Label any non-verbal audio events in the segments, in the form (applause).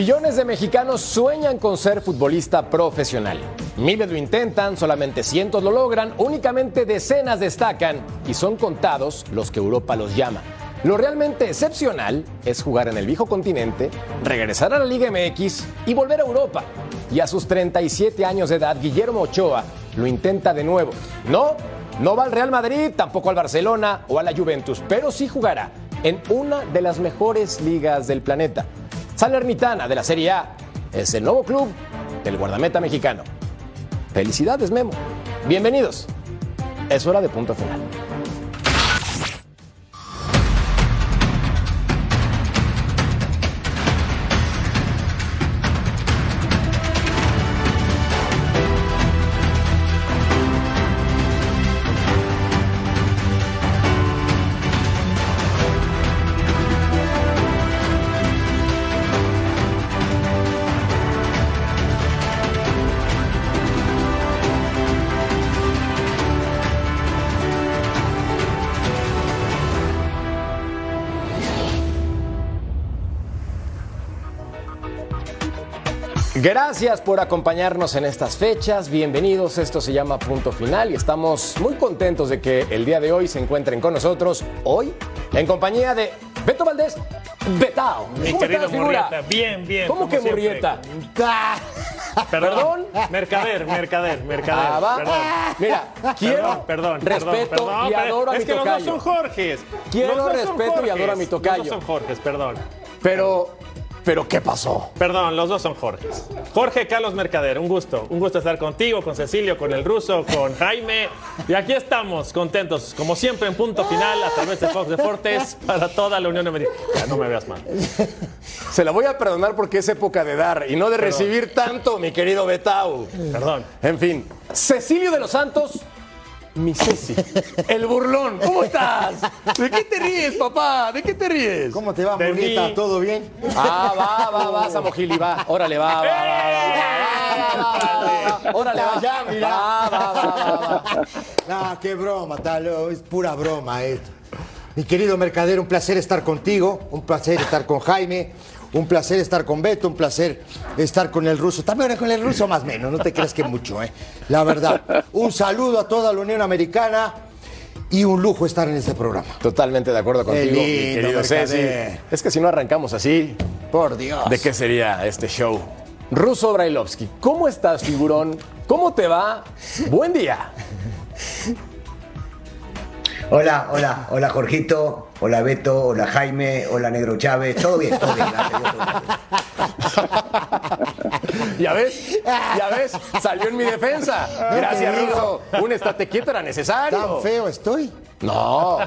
Millones de mexicanos sueñan con ser futbolista profesional. Miles lo intentan, solamente cientos lo logran, únicamente decenas destacan y son contados los que Europa los llama. Lo realmente excepcional es jugar en el viejo continente, regresar a la Liga MX y volver a Europa. Y a sus 37 años de edad, Guillermo Ochoa lo intenta de nuevo. No, no va al Real Madrid, tampoco al Barcelona o a la Juventus, pero sí jugará en una de las mejores ligas del planeta. Salernitana de la Serie A es el nuevo club del guardameta mexicano. Felicidades, Memo. Bienvenidos. Es hora de punto final. Gracias por acompañarnos en estas fechas. Bienvenidos. Esto se llama Punto Final y estamos muy contentos de que el día de hoy se encuentren con nosotros. Hoy, en compañía de Beto Valdés, Betao. Mi ¿Cómo querido? Murrieta, bien, bien. ¿Cómo que. Murrieta? Perdón. Mercader, mercader, mercader. Ah, va. Perdón. Mira, quiero perdón, perdón, respeto perdón, y adoro a mi Es que los dos tocayo. son Jorges. Quiero respeto y adoro a mi tocayo. Dos son Jorges, perdón. Pero, pero ¿qué pasó? Perdón, los dos son Jorges. Jorge Carlos Mercader, un gusto. Un gusto estar contigo, con Cecilio, con el ruso, con Jaime. Y aquí estamos, contentos, como siempre, en punto final, a través de Fox Deportes, para toda la Unión Americana. No me veas mal. (laughs) Se la voy a perdonar porque es época de dar y no de recibir tanto, mi querido Betao. Perdón. En fin, Cecilio de los Santos, mi Ceci. El burlón, ¿cómo estás? ¿De qué te ríes, papá? ¿De qué te ríes? ¿Cómo te va, de ¿Todo bien? Ah, va, va, va, Samojili, va. Órale, va, va, va, va. Órale, va. Ya, mira. Va, va, va, va. Ah, qué broma, tal. Es pura broma esto. Mi querido mercader, un placer estar contigo, un placer estar con Jaime, un placer estar con Beto, un placer estar con el ruso. También con el ruso más o menos, no te creas que mucho, ¿eh? La verdad. Un saludo a toda la Unión Americana y un lujo estar en este programa. Totalmente de acuerdo contigo, mi lindo, querido Ceci. Es que si no arrancamos así, Por Dios. ¿de qué sería este show? Ruso Brailovsky, ¿cómo estás, figurón? ¿Cómo te va? Buen día. (laughs) Hola, hola, hola Jorgito, hola Beto, hola Jaime, hola Negro Chávez, todo bien, todo bien. (laughs) ¿Ya ves? ¿Ya ves? Salió en mi defensa. Gracias, Ruso. Un estate quieto era necesario. ¿Tan feo estoy? No.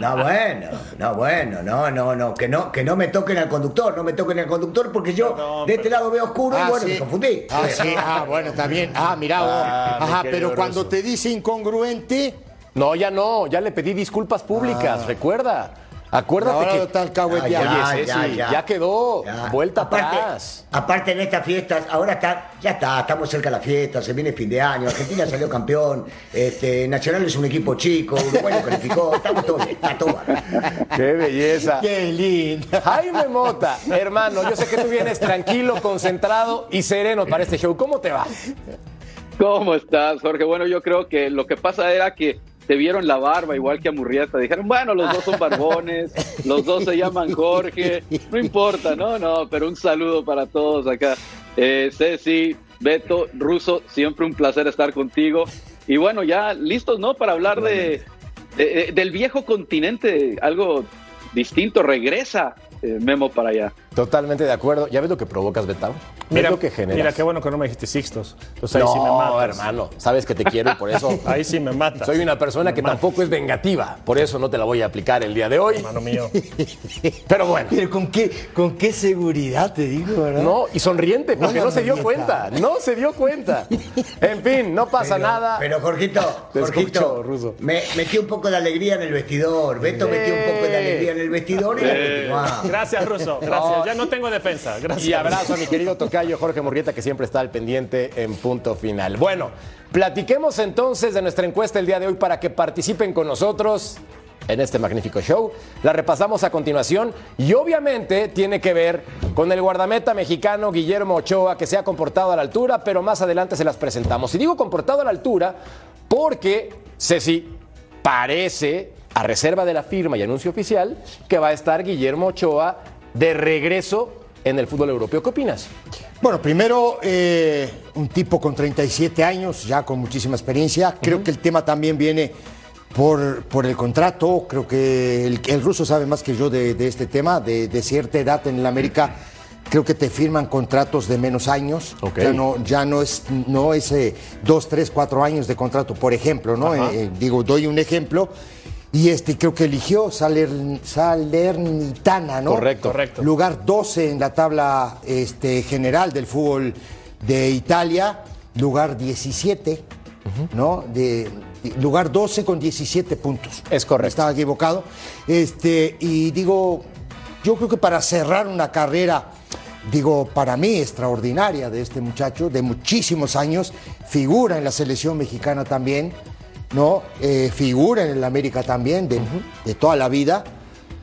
No, bueno, no, bueno, no, no, no, que no, que no me toquen al conductor, no me toquen al conductor porque yo de este lado veo oscuro y bueno, sí. me confundí. Ah, sí, ah, bueno, está bien. Ah, mira, vos. Ah, Ajá, pero cuando te dice incongruente, No, ya no. Ya le pedí disculpas públicas. Recuerda. Acuérdate Ahora que. Ah, Oye, ya, Ceci, ya, ya quedó. Ya. Vuelta aparte, atrás. Aparte en estas fiestas, ahora está, ya está, estamos cerca de la fiesta, se viene fin de año, Argentina salió campeón, este, Nacional es un equipo chico, Uruguay lo calificó, estamos todos bien, está todo bárbaro. Qué belleza. qué lindo. Jaime Mota, hermano, yo sé que tú vienes tranquilo, concentrado y sereno para este show. ¿Cómo te va? ¿Cómo estás, Jorge? Bueno, yo creo que lo que pasa era que te vieron la barba igual que a Murrieta. Dijeron, bueno, los dos son barbones, los dos se llaman Jorge, no importa, no, no, pero un saludo para todos acá. Eh, Ceci, Beto, Ruso, siempre un placer estar contigo. Y bueno, ya listos, ¿no? Para hablar de, de- del viejo continente, algo distinto, regresa eh, Memo para allá. Totalmente de acuerdo. ¿Ya ves lo que provocas, Betao? Mira, ¿Ves lo que generas? mira, qué bueno que no me dijiste Sixtos. Entonces ahí no, sí me matas. hermano, sabes que te quiero y por eso (laughs) Ahí sí me matas. soy una persona Me que matas, tampoco es vengativa. Por eso no te la voy a aplicar el día de hoy. Hermano mío. (laughs) Pero bueno. Pero con qué, con qué seguridad te digo, ¿verdad? No, y sonriente, porque no se dio cuenta. No se dio cuenta. En fin, no pasa Pero- nada. Pero Jorgito, Te Jorgito, escucho, Ruso. me metí un poco de alegría en el vestidor. Beto metió un poco de alegría en el vestidor y la continuamos. Gracias, Ruso. Gracias. Ya no tengo defensa. Gracias. Y abrazo a mi querido tocayo Jorge Murrieta, que siempre está al pendiente en punto final. Bueno, platiquemos entonces de nuestra encuesta el día de hoy para que participen con nosotros en este magnífico show. La repasamos a continuación y obviamente tiene que ver con el guardameta mexicano Guillermo Ochoa, que se ha comportado a la altura, pero más adelante se las presentamos. Y digo comportado a la altura porque, Ceci, parece, a reserva de la firma y anuncio oficial, que va a estar Guillermo Ochoa de regreso en el fútbol europeo. ¿Qué opinas? Bueno, primero, eh, un tipo con 37 años, ya con muchísima experiencia. Creo que el tema también viene por, por el contrato. Creo que el, el ruso sabe más que yo de, de este tema. De, de cierta edad en el América, creo que te firman contratos de menos años. Ok. Ya no, ya no es, no es eh, dos, tres, cuatro años de contrato, por ejemplo, ¿no? Eh, digo, doy un ejemplo. Y este creo que eligió Saler, Salernitana, ¿no? Correcto. Correcto. Lugar 12 en la tabla este, general del fútbol de Italia, lugar 17, ¿no? De, de- lugar 12 con 17 puntos. Es correcto. Estaba equivocado. Este, y digo, yo creo que para cerrar una carrera, digo, para mí extraordinaria de este muchacho, de muchísimos años, figura en la selección mexicana también, ¿no? Eh, figura en el América también, de, de toda la vida.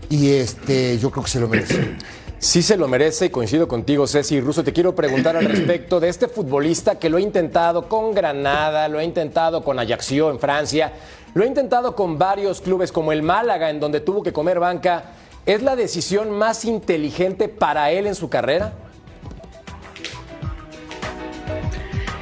Y este, yo creo que se lo merece. (clears throat) Sí se lo merece y coincido contigo, Ceci Russo. Te quiero preguntar al (clears throat) respecto de este futbolista que lo ha intentado con Granada, lo ha intentado con Ajaccio en Francia, lo ha intentado con varios clubes como el Málaga, en donde tuvo que comer banca. ¿Es la decisión más inteligente para él en su carrera?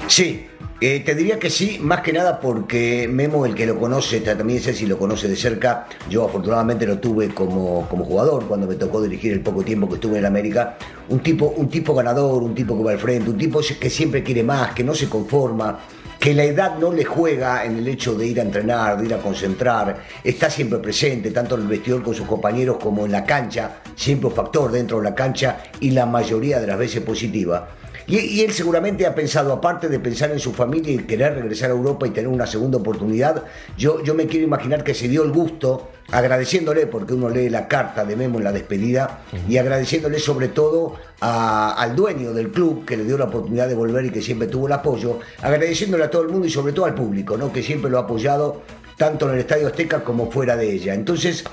Sí, eh, te diría que sí, más que nada porque Memo, el que lo conoce, también sé si lo conoce de cerca, yo afortunadamente lo tuve como, como jugador cuando me tocó dirigir el poco tiempo que estuve en América, un tipo, un tipo ganador, un tipo que va al frente, un tipo que siempre quiere más, que no se conforma, que la edad no le juega en el hecho de ir a entrenar, de ir a concentrar, está siempre presente, tanto en el vestidor con sus compañeros como en la cancha, siempre un factor dentro de la cancha y la mayoría de las veces positiva. Y, y él seguramente ha pensado, aparte de pensar en su familia y querer regresar a Europa y tener una segunda oportunidad, yo, yo me quiero imaginar que se dio el gusto, agradeciéndole, porque uno lee la carta de Memo en la despedida, y agradeciéndole sobre todo a- al dueño del club que le dio la oportunidad de volver y que siempre tuvo el apoyo, agradeciéndole a todo el mundo y sobre todo al público, ¿no? que siempre lo ha apoyado tanto en el Estadio Azteca como fuera de ella. Entonces,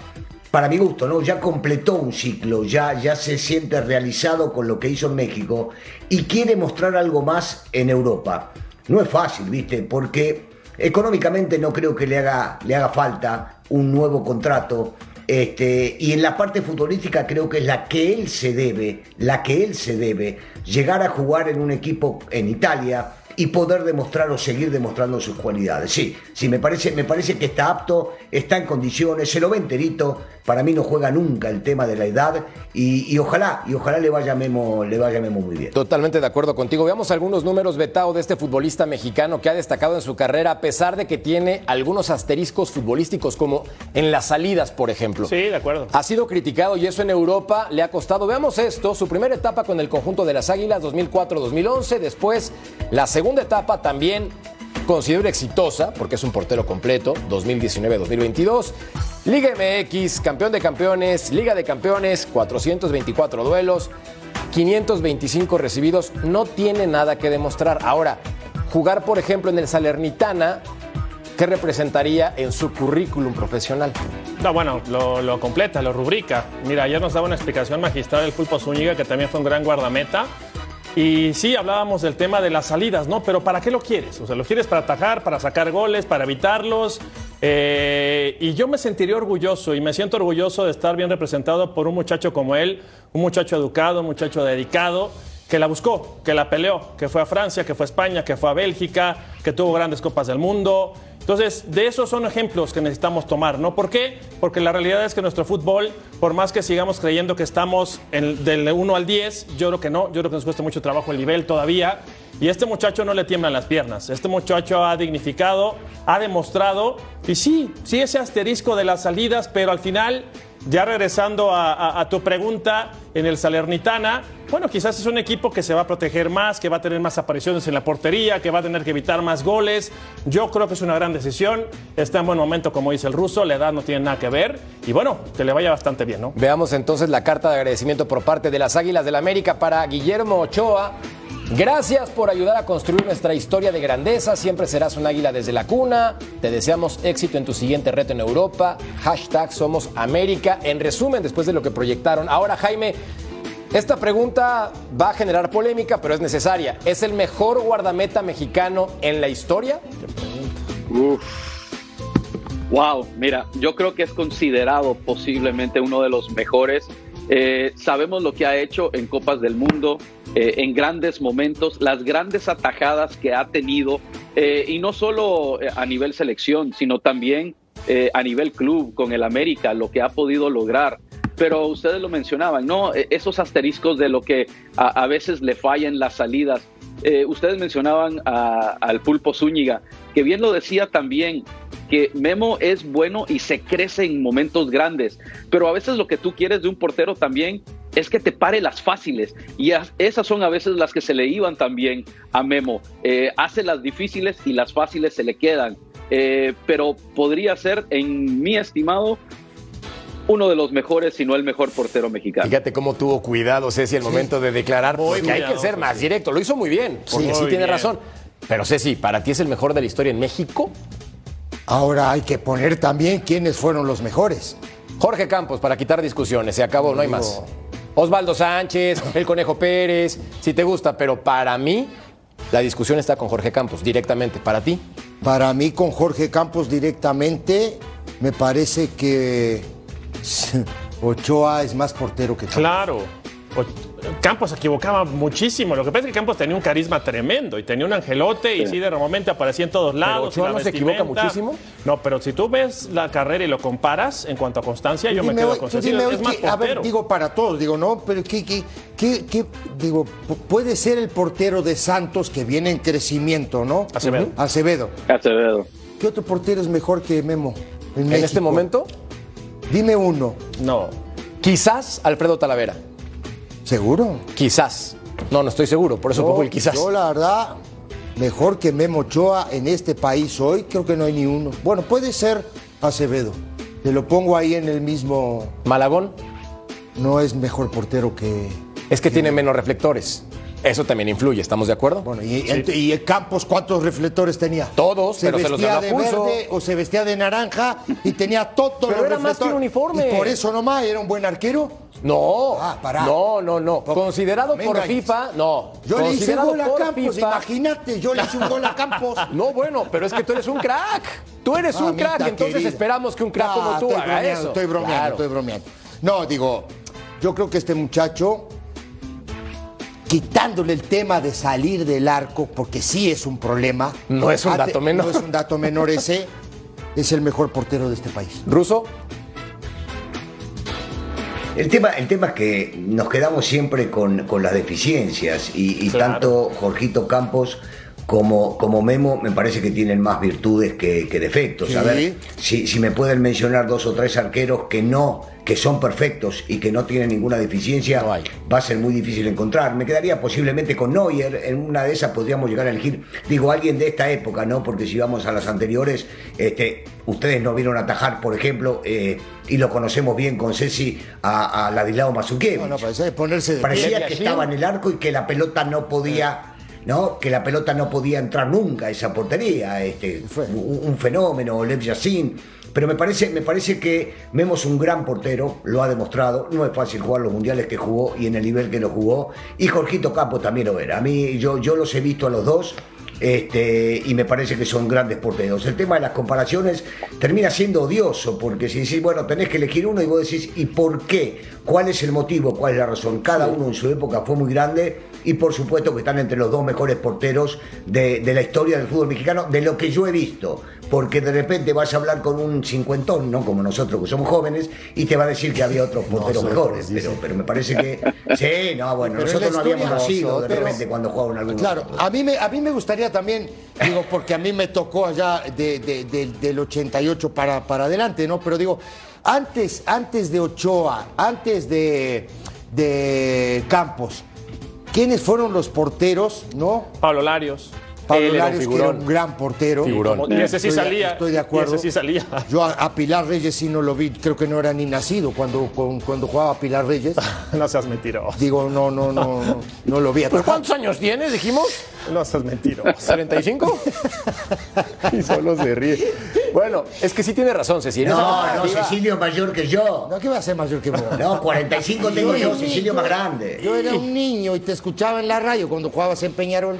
para mi gusto, ¿no? Ya completó un ciclo, ya, ya se siente realizado con lo que hizo en México y quiere mostrar algo más en Europa. No es fácil, ¿viste? Porque económicamente no creo que le haga, le haga falta un nuevo contrato. Este, y en la parte futbolística creo que es la que él se debe, la que él se debe, llegar a jugar en un equipo en Italia y poder demostrar o seguir demostrando sus cualidades. Sí, sí, me parece, me parece que está apto, está en condiciones, se lo ve enterito. Para mí no juega nunca el tema de la edad y, y ojalá, y ojalá le vaya Memo, le vaya Memo muy bien. Totalmente de acuerdo contigo. Veamos algunos números, Betao, de este futbolista mexicano que ha destacado en su carrera, a pesar de que tiene algunos asteriscos futbolísticos, como en las salidas, por ejemplo. Sí, de acuerdo. Ha sido criticado y eso en Europa le ha costado. Veamos esto, su primera etapa con el conjunto de las Águilas 2004-2011, después la segunda etapa también considero exitosa, porque es un portero completo, 2019-2022. Liga MX, campeón de campeones, Liga de Campeones, 424 duelos, 525 recibidos, no tiene nada que demostrar. Ahora, jugar por ejemplo en el Salernitana, ¿qué representaría en su currículum profesional? No, bueno, lo, lo completa, lo rubrica. Mira, ayer nos daba una explicación magistral el Pulpo Zúñiga, que también fue un gran guardameta. Y sí, hablábamos del tema de las salidas, ¿no? Pero ¿para qué lo quieres? O sea, ¿lo quieres para atajar, para sacar goles, para evitarlos? Eh, y yo me sentiría orgulloso y me siento orgulloso de estar bien representado por un muchacho como él, un muchacho educado, un muchacho dedicado, que la buscó, que la peleó, que fue a Francia, que fue a España, que fue a Bélgica, que tuvo grandes copas del mundo Entonces, de esos son ejemplos que necesitamos tomar, ¿no? ¿Por qué? Porque la realidad es que nuestro fútbol, por más que sigamos creyendo que estamos del 1 al 10, yo creo que no, yo creo que nos cuesta mucho trabajo el nivel todavía. Y este muchacho no le tiemblan las piernas. Este muchacho ha dignificado, ha demostrado, y sí, sí ese asterisco de las salidas, pero al final ya regresando a, tu pregunta en el Salernitana, bueno, quizás es un equipo que se va a proteger más, que va a tener más apariciones en la portería, que va a tener que evitar más goles. Yo creo que es una gran decisión. Está en buen momento, como dice el ruso, la edad no tiene nada que ver. Y bueno, que le vaya bastante bien, ¿no? Veamos entonces la carta de agradecimiento por parte de las Águilas del la América para Guillermo Ochoa. Gracias por ayudar a construir nuestra historia de grandeza. Siempre serás un águila desde la cuna. Te deseamos éxito en tu siguiente reto en Europa. Hashtag Somos. En resumen, después de lo que proyectaron. Ahora, Jaime, esta pregunta va a generar polémica, pero es necesaria. ¿Es el mejor guardameta mexicano en la historia? Uf. Wow, mira, yo creo que es considerado posiblemente uno de los mejores. Eh, sabemos lo que ha hecho en Copas del Mundo, eh, en grandes momentos, las grandes atajadas que ha tenido, eh, y no solo a nivel selección, sino también a nivel club con el América, lo que ha podido lograr. Pero ustedes lo mencionaban, ¿no? E, esos asteriscos de lo que a, veces le fallan las salidas. ustedes mencionaban al Pulpo Zúñiga, que bien lo decía también, que Memo es bueno y se crece en momentos grandes, pero a veces lo que tú quieres de un portero también es que te pare las fáciles y esas son a veces las que se le iban también a Memo. Eh, hace las difíciles y las fáciles se le quedan, eh, pero podría ser, en mi estimado, uno de los mejores, si no el mejor portero mexicano. Fíjate cómo tuvo cuidado Ceci el momento de declarar, porque hay que ser más directo. Lo hizo muy bien, porque sí, tiene razón. Pero Ceci, ¿para ti es el mejor de la historia en México? Ahora hay que poner también quiénes fueron los mejores. Jorge Campos, para quitar discusiones, se acabó, no hay más. Osvaldo Sánchez, (laughs) el Conejo Pérez, si te gusta, pero para mí la discusión está con Jorge Campos, directamente. ¿Para ti? Para mí, con Jorge Campos directamente, me parece que (laughs) Ochoa es más portero que Campos. Claro. Campos se equivocaba muchísimo. Lo que pasa es que Campos tenía un carisma tremendo y tenía un angelote y sí, de repente aparecía en todos lados. ¿Pero no se equivoca muchísimo? No, pero si tú ves la carrera y lo comparas en cuanto a constancia, yo me quedo con Cecilio. Es más a ver, digo para todos, digo, no, pero ¿qué, qué, qué, digo, puede ser el portero de Santos que viene en crecimiento, ¿no? Acevedo. Acevedo. Acevedo. ¿Qué otro portero es mejor que Memo? ¿En, ¿En este momento? Dime uno. No. Quizás Alfredo Talavera. ¿Seguro? Quizás. No, no estoy seguro, por eso pongo el quizás. Yo, la verdad, mejor que Memo Ochoa en este país hoy, creo que no hay ni uno. Bueno, puede ser Acevedo. Te lo pongo ahí en el mismo. ¿Malagón? No es mejor portero que. Es que tiene menos reflectores. Eso también influye, ¿estamos de acuerdo? Bueno, ¿y, el Campos cuántos reflectores tenía? Todos, se pero vestía se de verde o se vestía de naranja y tenía todo pero era más que un uniforme. Y por eso nomás era un buen arquero. No, ah, no, no, no. Considerado por FIFA, no. Yo le hice un gol a Campos, imagínate, yo le hice un gol a Campos. (laughs) No, bueno, pero es que tú eres un crack. Tú eres un crack, entonces esperamos que un crack como tú haga eso. Estoy bromeando, estoy bromeando. No, digo, yo creo que este muchacho quitándole el tema de salir del arco, porque sí es un problema. No es un dato menor. No es un dato menor ese. es el mejor portero de este país. ¿Ruso? El tema, el tema es que nos quedamos siempre con, las deficiencias y, tanto Jorgito Campos como, como Memo me parece que tienen más virtudes que, defectos. A ver, si, si me pueden mencionar dos o tres arqueros que no que son perfectos y que no tienen ninguna deficiencia, va a ser muy difícil encontrar. Me quedaría posiblemente con Neuer, en una de esas podríamos llegar a elegir, digo, alguien de esta época, ¿no? Porque si vamos a las anteriores, este, ustedes no vieron atajar, por ejemplo, eh, y lo conocemos bien con Ceci, a, a Ladislao Mazukiewicz. Parecía que estaba en el arco y que la pelota no podía... ¿no? que la pelota no podía entrar nunca a esa portería, este, un, un, fenómeno, Lev Yassin, pero me parece, me parece que Memo es un gran portero, lo ha demostrado. No es fácil jugar los mundiales que jugó y en el nivel que lo jugó. Y Jorgito Campos también lo era. A mí, yo, yo los he visto a los dos Este, y me parece que son grandes porteros. El tema de las comparaciones termina siendo odioso, porque si decís, bueno, tenés que elegir uno y vos decís, ¿y por qué? ¿Cuál es el motivo? ¿Cuál es la razón? Cada uno en su época fue muy grande y por supuesto que están entre los dos mejores porteros de, de la historia del fútbol mexicano, de lo que yo he visto. Porque de repente vas a hablar con un cincuentón, no como nosotros que somos jóvenes, y te va a decir que había otros porteros mejores. Pero, pero me parece que. (laughs) Sí, no, bueno, Pero nosotros no habíamos nacido de repente cuando jugaban algunos. Claro, a mí, me, a mí me gustaría también, digo, porque a mí me tocó allá de- de- del 88 para, para adelante, ¿no? Pero digo, antes, antes de Ochoa, antes de, de Campos, ¿quiénes fueron los porteros, no? Pablo Larios. Pablo Él era un Larios, que era un gran portero. Figurón. Y ese sí Estoy de- salía. Estoy de acuerdo. Y ese sí salía. Yo a, a Pilar Reyes sí no lo vi, creo que no era ni nacido cuando, con- cuando jugaba Pilar Reyes. (laughs) No seas mentiroso. Digo, no, no, no, no, no lo vi. ¿Pues ¿Cuántos años tienes, dijimos? No seas mentiroso. ¿35? (laughs) y solo se ríe. Bueno, es que sí tiene razón, Cecilia. No, no, Cecilio es mayor que yo. No, ¿qué va a ser mayor que vos? No, 45 tengo yo, Cecilio más grande. Yo era un niño y te escuchaba en la radio cuando jugabas en Peñarol.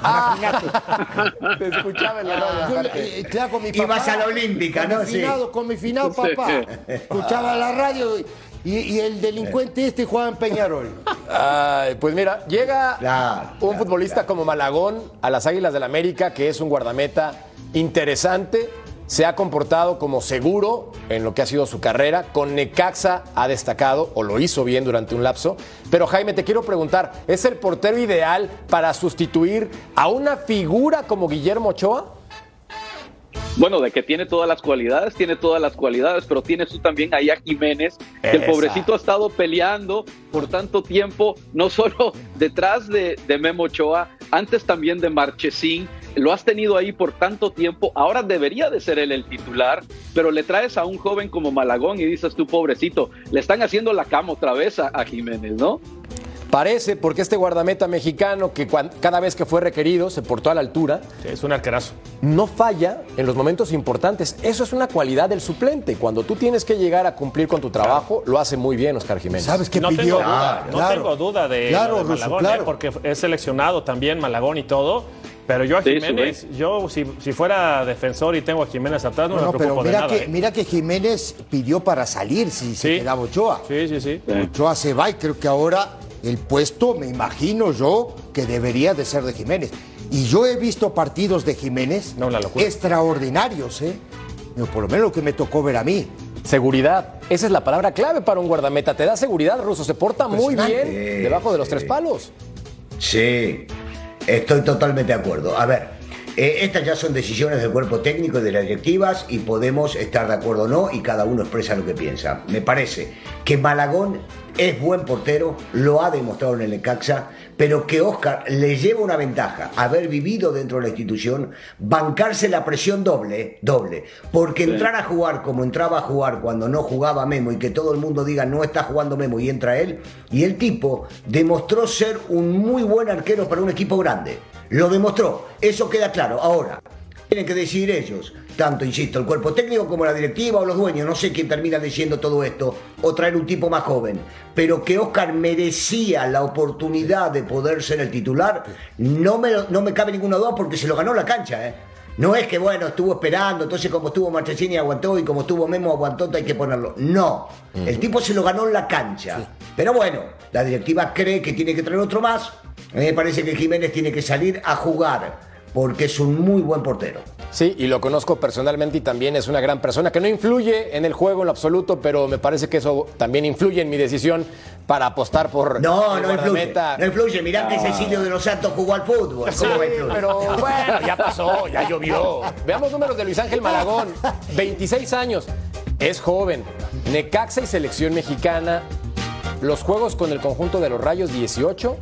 Imagínate. (laughs) Te escuchaba en la radio. Yo, eh, claro, con mi papá. Ibas a la Olímpica, con ¿no? Sí. finado, Con mi finado papá. Escuchaba la radio y, y el delincuente este jugaba en Peñarol. Ay, pues mira, llega Claro, un claro, futbolista como Malagón a las Águilas del América, que es un guardameta interesante, se ha comportado como seguro en lo que ha sido su carrera, con Necaxa ha destacado, o lo hizo bien durante un lapso, pero Jaime, te quiero preguntar, ¿es el portero ideal para sustituir a una figura como Guillermo Ochoa? Bueno, de que tiene todas las cualidades, tiene todas las cualidades, pero tienes tú también ahí a Jiménez, que el pobrecito ha estado peleando por tanto tiempo, no solo (laughs) detrás de, de Memo Ochoa, antes también de Marchesín, lo has tenido ahí por tanto tiempo, ahora debería de ser él el titular, pero le traes a un joven como Malagón y dices tú, pobrecito, le están haciendo la cama otra vez a, a Jiménez, ¿no? Parece, porque este guardameta mexicano, que cada vez que fue requerido se portó a la altura, Sí, es un arquerazo. no falla en los momentos importantes. Eso es una cualidad del suplente. Cuando tú tienes que llegar a cumplir con tu trabajo, lo hace muy bien Oscar Jiménez. ¿Sabes qué no pidió? tengo duda, no Claro. tengo duda de, Claro, de Malagón, claro. ¿eh? porque es seleccionado también Malagón y todo. Pero yo a Sí, Jiménez, yo si, si fuera defensor y tengo a Jiménez atrás, no, No, me preocupo pero de mira nada. que, ¿eh? mira que Jiménez pidió para salir si se quedaba Ochoa. Sí, sí, sí. Ochoa se va y creo que ahora el puesto, me imagino yo, que debería de ser de Jiménez. Y yo he visto partidos de Jiménez No, una locura. extraordinarios, ¿eh? Pero por lo menos lo que me tocó ver a mí. Seguridad. Esa es la palabra clave para un guardameta. Te da seguridad, Russo. Se porta muy bien debajo de los tres palos. Sí, estoy totalmente de acuerdo. A ver, eh, estas ya son decisiones del cuerpo técnico y de las directivas y podemos estar de acuerdo o no y cada uno expresa lo que piensa. Me parece que Malagón es buen portero, lo ha demostrado en el Necaxa, pero que Oscar le lleva una ventaja, haber vivido dentro de la institución, bancarse la presión doble, doble, porque entrar a jugar como entraba a jugar cuando no jugaba Memo y que todo el mundo diga no está jugando Memo y entra él, y el tipo demostró ser un muy buen arquero para un equipo grande. Lo demostró, eso queda claro. Ahora, tienen que decidir ellos, tanto, insisto, el cuerpo técnico como la directiva o los dueños, no sé quién termina diciendo todo esto, o traer un tipo más joven, pero que Oscar merecía la oportunidad de poder ser el titular, no me, no me cabe ninguna duda porque se lo ganó la cancha, ¿eh? No es que, bueno, estuvo esperando, entonces como estuvo Marchesini aguantó y como estuvo Memo aguantó, hay que ponerlo. No, el tipo se lo ganó en la cancha. Pero bueno, la directiva cree que tiene que traer otro más. A mí me parece que Jiménez tiene que salir a jugar porque es un muy buen portero. Sí, y lo conozco personalmente y también es una gran persona que no influye en el juego en lo absoluto, pero me parece que eso también influye en mi decisión para apostar por No, no influye. No influye. Mirá que Cecilio de los Santos jugó al fútbol. Sí, ¿Cómo va a influir? pero bueno, ya pasó, ya llovió. Veamos números de Luis Ángel Malagón. 26 años, es joven. Necaxa y selección mexicana. Los juegos con el conjunto de los Rayos 18.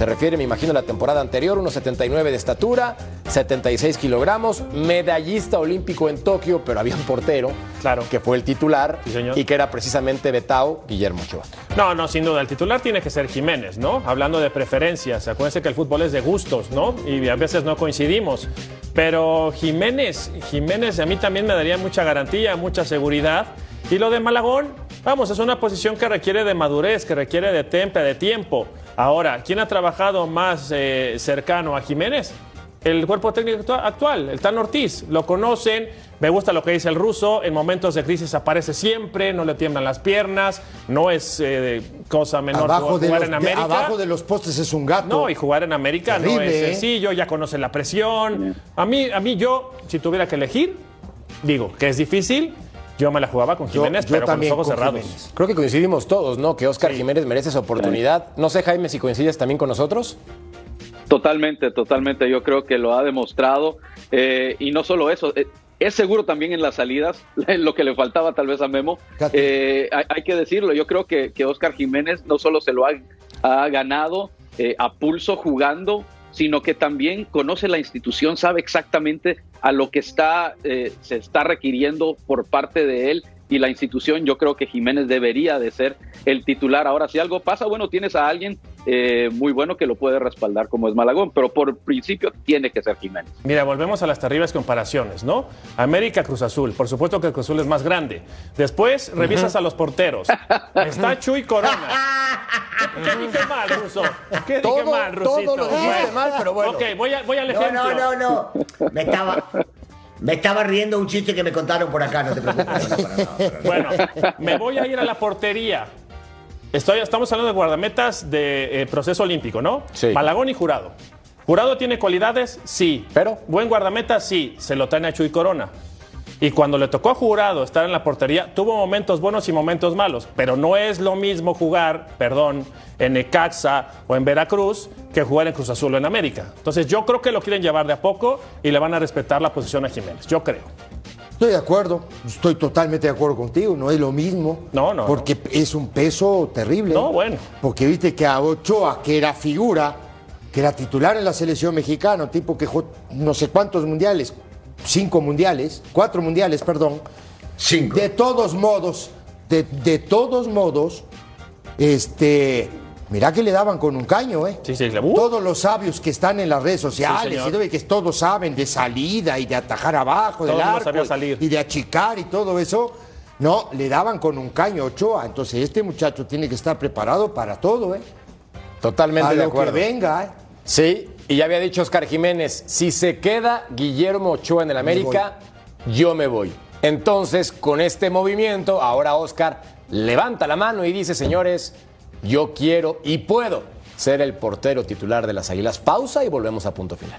Se refiere, me imagino, a la temporada anterior, unos 79 de estatura, 76 kilogramos, medallista olímpico en Tokio, pero había un portero Claro. que fue el titular Sí, y que era precisamente Betao Guillermo Ochoa. No, no, sin duda. El titular tiene que ser Jiménez, ¿no? Hablando de preferencias. Acuérdense que el fútbol es de gustos, ¿no? Y a veces no coincidimos. Pero Jiménez, Jiménez a mí también me daría mucha garantía, mucha seguridad. Y lo de Malagón, vamos, es una posición que requiere de madurez, que requiere de temple, de tiempo. Ahora, ¿quién ha trabajado más eh, cercano a Jiménez? el cuerpo técnico actua- actual, el Tan Ortiz. Lo conocen, me gusta lo que dice el ruso, en momentos de crisis aparece siempre, no le tiemblan las piernas, no es eh, cosa menor Abajo de, jugar los, en de- América. abajo de los postes es un gato. No, y jugar en América no es ¿eh? sencillo, ya conoce la presión. A mí, a mí yo, si tuviera que elegir, digo que es difícil, yo me la jugaba con Yo- Jiménez, yo pero con los también ojos con cerrados. Jiménez. Creo que coincidimos todos, ¿no? Que Oscar Jiménez merece esa oportunidad. No sé, Jaime, si coincides también con nosotros. Totalmente, totalmente. Yo creo que lo ha demostrado. Eh, y no solo eso, eh, es seguro también en las salidas, (laughs) lo que le faltaba tal vez a Memo. Eh, hay, hay que decirlo, yo creo que, que Oscar Jiménez no solo se lo ha, ha ganado eh, a pulso jugando, sino que también conoce la institución, sabe exactamente a lo que está, eh, se está requiriendo por parte de él y la institución. Yo creo que Jiménez debería de ser el titular. Ahora, si algo pasa, bueno, tienes a alguien eh, muy bueno que lo puede respaldar como es Malagón, pero por principio tiene que ser Jiménez. Mira, volvemos a las terribles comparaciones, ¿no? América Cruz Azul, por supuesto que el Cruz Azul es más grande. Después revisas a los porteros. (laughs) Está Chuy Corona. (laughs) ¿Qué, dije mal, Ruso? ¿Qué dije Todo- mal, Rusito? todo lo dijiste mal, pero bueno. Ok, voy, a- voy al No, ejemplo. no, no, no. Me estaba, me estaba riendo un chiste que me contaron por acá, no te preocupes. No, para nada. Bueno, me voy a ir a la portería. Estoy, estamos hablando de guardametas de eh, proceso olímpico, ¿no? Sí. Malagón y Jurado. ¿Jurado tiene cualidades? Sí. Pero- ¿Buen guardameta? Sí. Se lo traen a Chuy Corona. Y cuando le tocó a Jurado estar en la portería, tuvo momentos buenos y momentos malos. Pero no es lo mismo jugar, perdón, en Necaxa o en Veracruz que jugar en Cruz Azul o en América. Entonces yo creo que lo quieren llevar de a poco y le van a respetar la posición a Jiménez. Yo creo. Estoy de acuerdo, estoy totalmente de acuerdo contigo, no es lo mismo. No, no, Porque es un peso terrible. No, bueno. Porque viste que a Ochoa, que era figura, que era titular en la selección mexicana, tipo que jugó no sé cuántos mundiales, cinco mundiales, cuatro mundiales, perdón. Cinco. De todos modos, de, de todos modos, este, mira que le daban con un caño, ¿eh? Sí, sí, uh. Todos los sabios que están en las redes sociales, Sí, y que todos saben de salida y de atajar abajo, del arco, salir. y de achicar y todo eso, no, le daban con un caño a Ochoa. Entonces este muchacho tiene que estar preparado para todo, ¿eh? Totalmente A de lo acuerdo. que venga, ¿eh? Sí, y ya había dicho Oscar Jiménez, si se queda Guillermo Ochoa en el América, yo me voy. Entonces, con este movimiento, ahora Oscar levanta la mano y dice, señores, yo quiero y puedo ser el portero titular de las Águilas. Pausa y volvemos a punto final.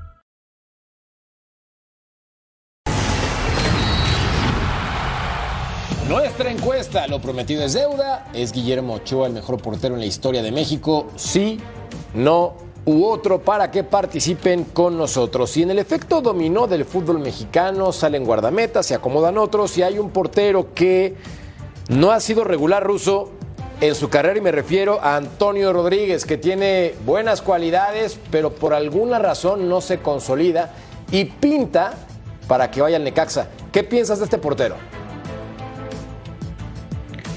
Nuestra encuesta, lo prometido es deuda. ¿Es Guillermo Ochoa el mejor portero en la historia de México? Sí, no u otro para que participen con nosotros. Y en el efecto dominó del fútbol mexicano salen guardametas, se acomodan otros y hay un portero que no ha sido regular ruso en su carrera y me refiero a Antonio Rodríguez que tiene buenas cualidades pero por alguna razón no se consolida y pinta para que vaya al Necaxa. ¿Qué piensas de este portero?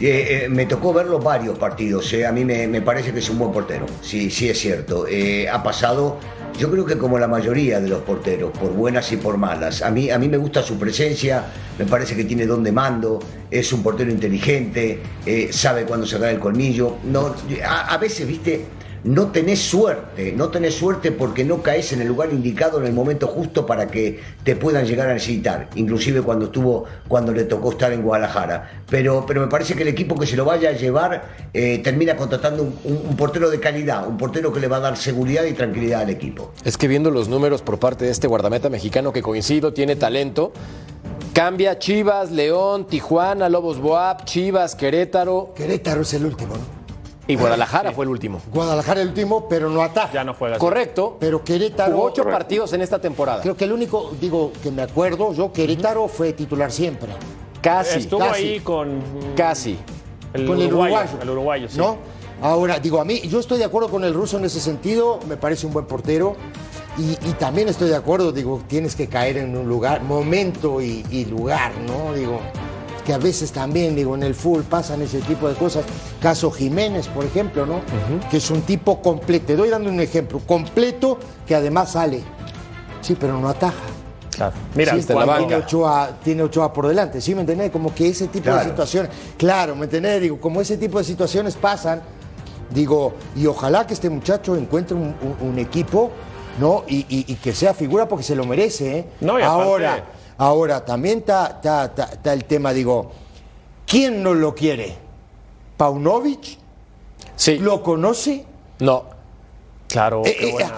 Eh, eh, me tocó verlo varios partidos. eh. A mí me, parece que es un buen portero. Sí, sí es cierto. Ha pasado, yo creo que como la mayoría de los porteros, por buenas y por malas. A mí, a mí me gusta su presencia, me parece que tiene don de mando, es un portero inteligente, sabe cuándo sacar el colmillo. No, a, a veces, viste, no tenés suerte, no tenés suerte porque no caes en el lugar indicado en el momento justo para que te puedan llegar a necesitar, inclusive cuando estuvo, cuando le tocó estar en Guadalajara. Pero, pero me parece que el equipo que se lo vaya a llevar eh, termina contratando un, un- un portero de calidad, un portero que le va a dar seguridad y tranquilidad al equipo. Es que viendo los números por parte de este guardameta mexicano que coincido, tiene talento. Cambia Chivas, León, Tijuana, Lobos Boab, Chivas, Querétaro Querétaro es el último, ¿no? Y Guadalajara fue el último. Guadalajara el último, pero no ataja. Ya no juega. Correcto. Pero Querétaro. Jugó ocho partidos en esta temporada. Creo que el único, digo, que me acuerdo, yo, Querétaro fue titular siempre. Casi, Estuvo casi. ahí con Casi. el con el uruguayo. uruguayo. El uruguayo, sí. ¿No? Ahora, digo, a mí, yo estoy de acuerdo con el ruso en ese sentido, me parece un buen portero. Y, y también estoy de acuerdo, digo, tienes que caer en un lugar, momento y, y lugar, ¿no? Digo, que a veces también, digo, en el full pasan ese tipo de cosas. Caso Jiménez, por ejemplo, ¿no? Que es un tipo completo. Te doy dando un ejemplo, completo, que además sale. Sí, pero no ataja. Claro. Mira, Sí, la cuando- tiene Ochoa, tiene Ochoa por delante, ¿sí me entendés? Como que ese tipo de situaciones, claro, ¿me entendés? Digo, como ese tipo de situaciones pasan, digo, y ojalá que este muchacho encuentre un, un- un equipo, ¿no? Y, y- y que sea figura porque se lo merece, ¿eh? No, y aparte- ahora, ahora, también está, está- está- está el tema, digo, ¿quién no lo quiere? ¿Paunovic? Sí. ¿Lo conoce? No. Claro, Eh, qué eh, buena.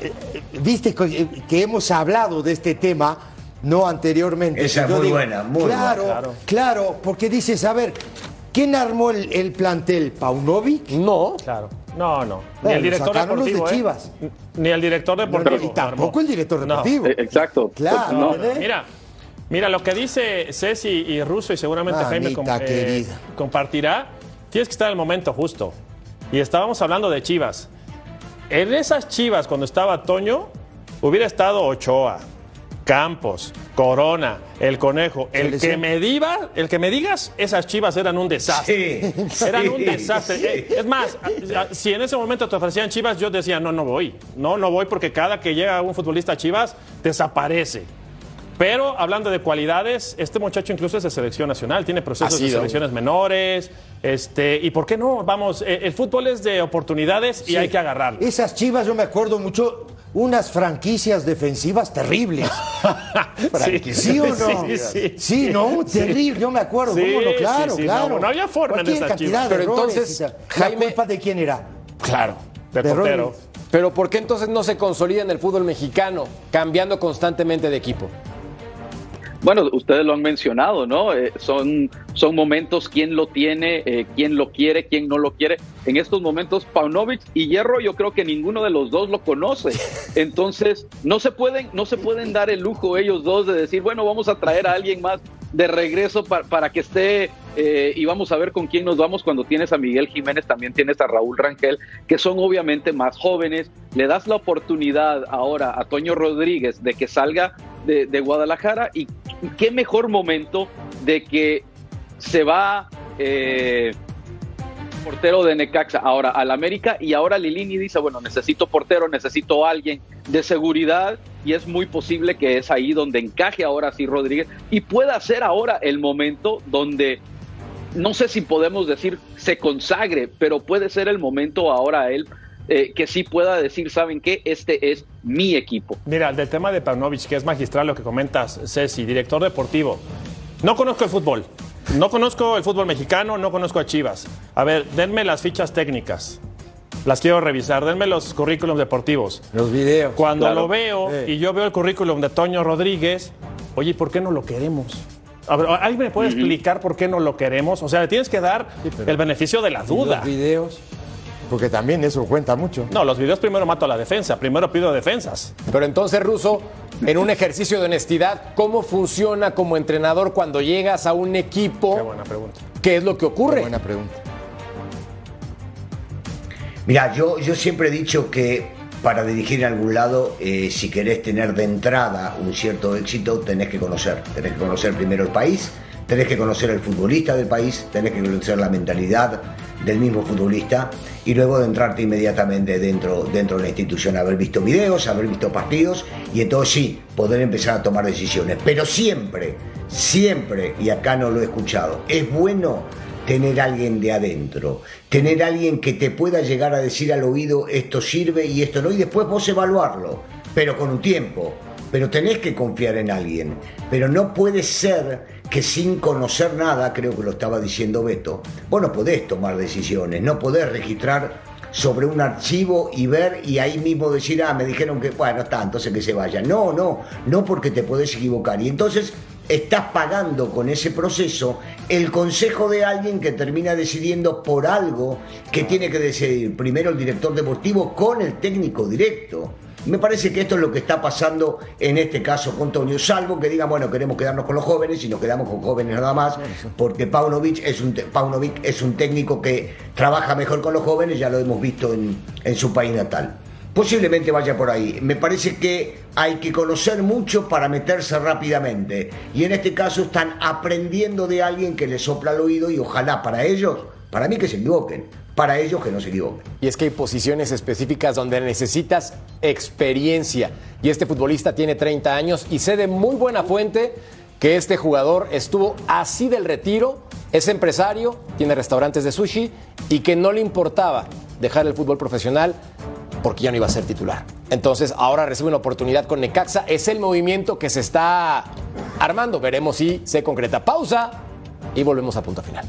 eh, Viste que, que hemos hablado de este tema, no anteriormente. Esa es muy buena, muy claro, buena. Claro. Claro, porque dices, a ver, ¿quién armó el, el plantel? ¿Paunovic? No. Claro. No, no. Ni Bueno, el director de deportivo. ¿eh? Chivas. Ni el director deportivo. y tampoco armó. el director No. deportivo. Eh, Exacto. Claro, No. Mira, mira lo que dice Ceci y Russo y seguramente Jaime eh, compartirá. Tienes que estar en el momento justo. Y estábamos hablando de Chivas. En esas Chivas, cuando estaba Toño, hubiera estado Ochoa, Campos, Corona, el Conejo. El que me diga, el que me digas, esas Chivas eran un desastre. Sí, (laughs) Eran sí, un desastre. sí. Eh, Es más, si en ese momento te ofrecían Chivas, yo decía, no, no voy. No, no voy porque cada que llega un futbolista a Chivas, desaparece. Pero hablando de cualidades, este muchacho incluso es de selección nacional, tiene procesos de selecciones menores. Este, ¿Y por qué no? Vamos, eh, el fútbol es de oportunidades y Sí. hay que agarrarlo. Esas chivas, yo me acuerdo mucho, unas franquicias defensivas terribles. (laughs) ¿Sí o no? Sí, sí, sí. no, terrible, yo me acuerdo, Sí, ¿cómo no? Claro, sí, sí, claro. no, no había forma en esas cantidad Chivas. de Pero errores entonces. Jaime- ¿La culpa de quién era? Claro. De de portero. Rodríguez. Pero ¿por qué entonces no se consolida en el fútbol mexicano, cambiando constantemente de equipo? Bueno, ustedes lo han mencionado, ¿no? Eh, son, son momentos, quién lo tiene, eh, quién lo quiere, quién no lo quiere. En estos momentos, Paunovic y Hierro, yo creo que ninguno de los dos lo conoce. Entonces, no se pueden, no se pueden dar el lujo ellos dos de decir, bueno, vamos a traer a alguien más de regreso para, para que esté eh, y vamos a ver con quién nos vamos cuando tienes a Miguel Jiménez, también tienes a Raúl Rangel, que son obviamente más jóvenes. Le das la oportunidad ahora a Toño Rodríguez de que salga de, de Guadalajara y qué mejor momento de que se va eh, portero de Necaxa ahora al América y ahora Lilini dice, bueno, necesito portero, necesito alguien de seguridad y es muy posible que es ahí donde encaje ahora sí Rodríguez y pueda ser ahora el momento donde no sé si podemos decir se consagre, pero puede ser el momento ahora él eh, que sí pueda decir, ¿saben qué? Este es mi equipo. Mira, del tema de Paunovic, que es magistral lo que comentas, Ceci, director deportivo. No conozco el fútbol. No conozco el fútbol mexicano, no conozco a Chivas. A ver, denme las fichas técnicas. Las quiero revisar. Denme los currículums deportivos. Los videos. Cuando Claro. lo veo Sí. y yo veo el currículum de Toño Rodríguez, oye, ¿por qué no lo queremos? A ver, ¿alguien me puede explicar por qué no lo queremos? O sea, le tienes que dar el beneficio de la duda. Los videos. Porque también eso cuenta mucho. No, los videos primero mato a la defensa, primero pido defensas. Pero entonces, Russo, en un ejercicio de honestidad, ¿cómo funciona como entrenador cuando llegas a un equipo? Qué buena pregunta. ¿Qué es lo que ocurre? Buena pregunta. Mira, yo, yo siempre he dicho que para dirigir en algún lado, eh, si querés tener de entrada un cierto éxito, tenés que conocer. Tenés que conocer primero el país, tenés que conocer el futbolista del país, tenés que conocer la mentalidad del mismo futbolista y luego de entrarte inmediatamente dentro, dentro de la institución, haber visto videos, haber visto partidos y entonces sí, poder empezar a tomar decisiones. Pero siempre, siempre, y acá no lo he escuchado, es bueno tener alguien de adentro, tener alguien que te pueda llegar a decir al oído esto sirve y esto no, y después vos evaluarlo, pero con un tiempo. Pero tenés que confiar en alguien. Pero no puede ser que sin conocer nada, creo que lo estaba diciendo Beto, vos no podés tomar decisiones, no podés registrar sobre un archivo y ver y ahí mismo decir, ah, me dijeron que, bueno, está, entonces que se vaya. No, no, no porque te podés equivocar. Y entonces estás pagando con ese proceso el consejo de alguien que termina decidiendo por algo que tiene que decidir primero el director deportivo con el técnico directo. Me parece que esto es lo que está pasando en este caso con Tonio, salvo que digan, bueno, queremos quedarnos con los jóvenes y nos quedamos con jóvenes nada más, porque Paunovic es un, Paunovic es un técnico que trabaja mejor con los jóvenes, ya lo hemos visto en, en su país natal. Posiblemente vaya por ahí. Me parece que hay que conocer mucho para meterse rápidamente. Y en este caso están aprendiendo de alguien que les sopla el oído y ojalá para ellos, para mí que se equivoquen, para ellos que no se equivoquen. Y es que hay posiciones específicas donde necesitas experiencia. Y este futbolista tiene 30 años y sé de muy buena fuente que este jugador estuvo así del retiro, es empresario, tiene restaurantes de sushi y que no le importaba dejar el fútbol profesional porque ya no iba a ser titular. Entonces ahora recibe una oportunidad con Necaxa. Es el movimiento que se está armando. Veremos si se concreta. Pausa y volvemos a punto final.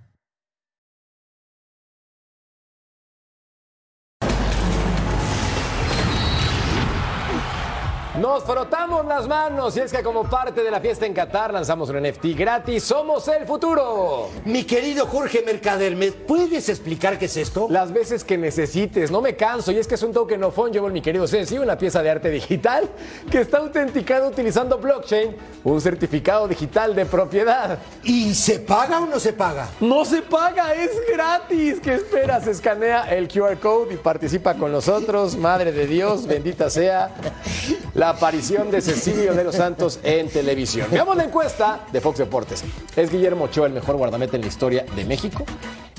Nos frotamos las manos y es que como parte de la fiesta en Qatar lanzamos un NFT gratis. Somos el futuro. Mi querido Jorge Mercader, ¿me puedes explicar qué es esto? Las veces que necesites, no me canso. Y es que es un token of fungible, mi querido Ceci, una pieza de arte digital que está autenticada utilizando blockchain, un certificado digital de propiedad. ¿Y se paga o no se paga? No se paga, es gratis. ¿Qué esperas? Escanea el QR code y participa con nosotros. Madre de Dios, bendita sea la aparición de Cecilio de Santos en televisión. Veamos la encuesta de Fox Deportes. ¿Es Guillermo Ochoa el mejor guardameta en la historia de México?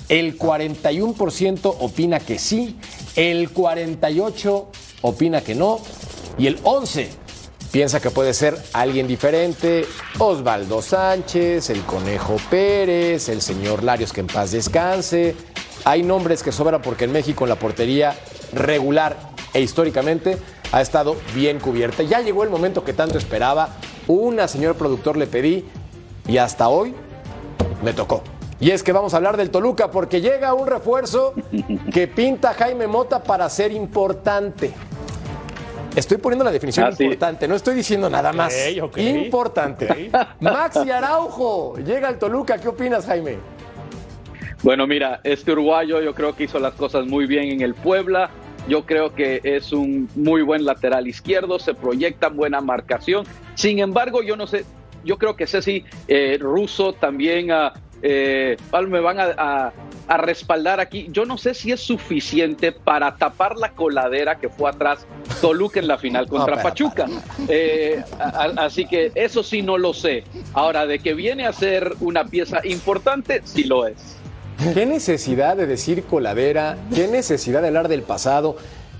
El 41% opina que sí, el 48% opina que no y el 11% piensa que puede ser alguien diferente. Osvaldo Sánchez, el Conejo Pérez, el señor Larios que en paz descanse. Hay nombres que sobran porque en México la portería regular e históricamente ha estado bien cubierta. Ya llegó el momento que tanto esperaba. Una, señor productor, le pedí y hasta hoy me tocó. Y es que vamos a hablar del Toluca porque llega un refuerzo (laughs) que pinta Jaime Mota para ser importante. Estoy poniendo la definición Ah, sí. importante, no estoy diciendo nada más. Ok, ok. Importante. Maxi Araujo llega al Toluca. ¿Qué opinas, Jaime? Bueno, mira, este uruguayo yo creo que hizo las cosas muy bien en el Puebla. Yo creo que es un muy buen lateral izquierdo, se proyecta buena marcación. Sin embargo, yo no sé, yo creo que Ceci eh, Russo también ah, eh, me van a, a- a respaldar aquí. Yo no sé si es suficiente para tapar la coladera que fue atrás Toluca en la final contra Pachuca. Eh, a- así que eso sí no lo sé. Ahora, de que viene a ser una pieza importante, sí lo es. ¿Qué necesidad de decir coladera? ¿Qué necesidad de hablar del pasado?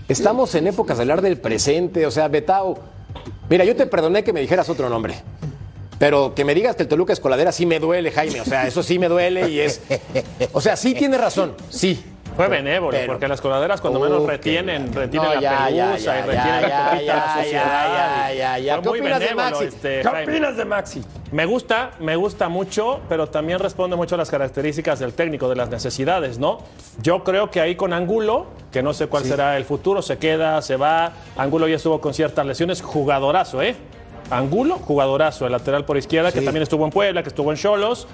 Estamos en épocas de hablar del presente. O sea, Betao, mira, yo te perdoné que me dijeras otro nombre. Pero que me digas que el Toluca es coladera sí me duele, Jaime. O sea, eso sí me duele y es. O sea, sí tiene razón, sí. Fue benévolo, Pero- porque las coladeras cuando menos Ok. retienen, retienen No, la ya, pelusa ya, y retienen ya, la ya, la sociedad. ya, ya, ya. Fue ¿Qué muy opinas de benévolo, Maxi? este, ¿Qué Jaime. opinas de Maxi? Me gusta, me gusta mucho, pero también responde mucho a las características del técnico, de las necesidades, ¿no? Yo creo que ahí con Angulo, que no sé cuál será el futuro, se queda, se va. Angulo ya estuvo con ciertas lesiones, jugadorazo, ¿eh? Angulo, jugadorazo, el lateral por izquierda, que también estuvo en Puebla, que estuvo en Cholos.